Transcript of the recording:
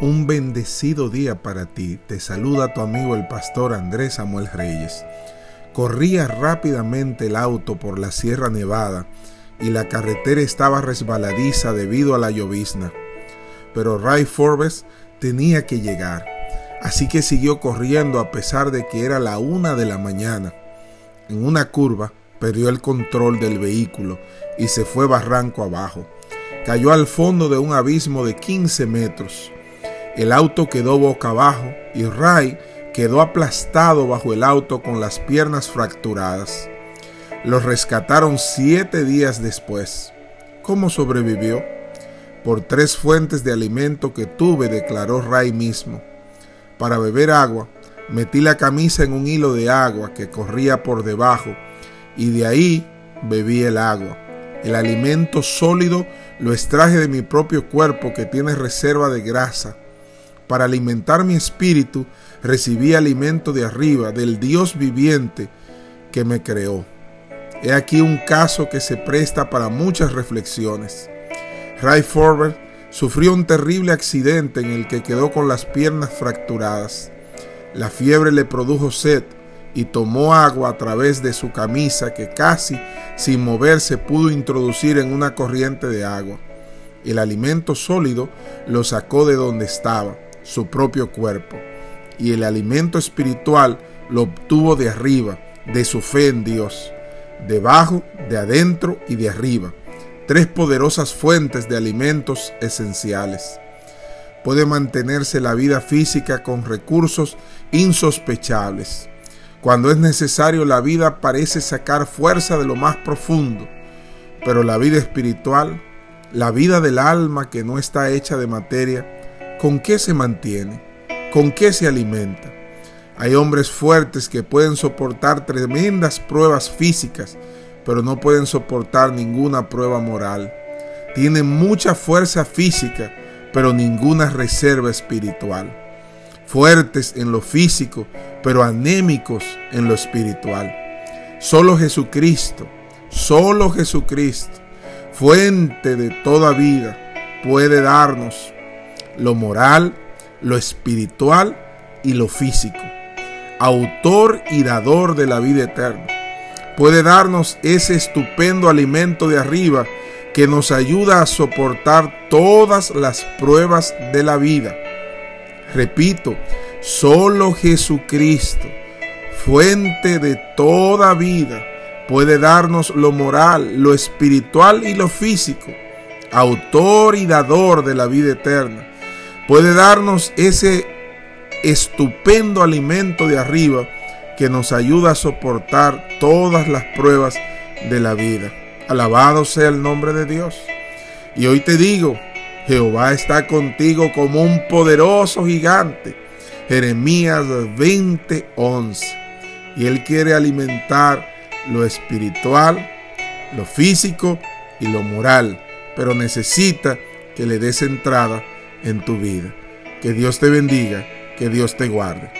Un bendecido día para ti. Te saluda tu amigo el pastor Andrés Samuel Reyes. Corría rápidamente el auto por la Sierra Nevada y la carretera estaba resbaladiza debido a la llovizna. Pero Ray Forbes tenía que llegar, así que siguió corriendo a pesar de que era la una de la mañana. En una curva perdió el control del vehículo y se fue barranco abajo. Cayó al fondo de un abismo de 15 metros. El auto quedó boca abajo y Ray quedó aplastado bajo el auto con las piernas fracturadas. Lo rescataron siete días después. ¿Cómo sobrevivió? Por tres fuentes de alimento que tuve, declaró Ray mismo. Para beber agua, metí la camisa en un hilo de agua que corría por debajo y de ahí bebí el agua. El alimento sólido lo extraje de mi propio cuerpo que tiene reserva de grasa. Para alimentar mi espíritu recibí alimento de arriba, del Dios viviente que me creó. He aquí un caso que se presta para muchas reflexiones. Ray Forward sufrió un terrible accidente en el que quedó con las piernas fracturadas. La fiebre le produjo sed y tomó agua a través de su camisa que casi sin moverse pudo introducir en una corriente de agua. El alimento sólido lo sacó de donde estaba, su propio cuerpo, y el alimento espiritual lo obtuvo de arriba, de su fe en Dios debajo, de adentro y de arriba, tres poderosas fuentes de alimentos esenciales. Puede mantenerse la vida física con recursos insospechables. Cuando es necesario la vida parece sacar fuerza de lo más profundo, pero la vida espiritual, la vida del alma que no está hecha de materia, ¿con qué se mantiene? ¿Con qué se alimenta? Hay hombres fuertes que pueden soportar tremendas pruebas físicas, pero no pueden soportar ninguna prueba moral. Tienen mucha fuerza física, pero ninguna reserva espiritual. Fuertes en lo físico, pero anémicos en lo espiritual. Solo Jesucristo, solo Jesucristo, fuente de toda vida, puede darnos lo moral, lo espiritual y lo físico autor y dador de la vida eterna. Puede darnos ese estupendo alimento de arriba que nos ayuda a soportar todas las pruebas de la vida. Repito, solo Jesucristo, fuente de toda vida, puede darnos lo moral, lo espiritual y lo físico, autor y dador de la vida eterna. Puede darnos ese estupendo alimento de arriba que nos ayuda a soportar todas las pruebas de la vida. Alabado sea el nombre de Dios. Y hoy te digo, Jehová está contigo como un poderoso gigante. Jeremías 20:11. Y Él quiere alimentar lo espiritual, lo físico y lo moral, pero necesita que le des entrada en tu vida. Que Dios te bendiga que Dios te guarde.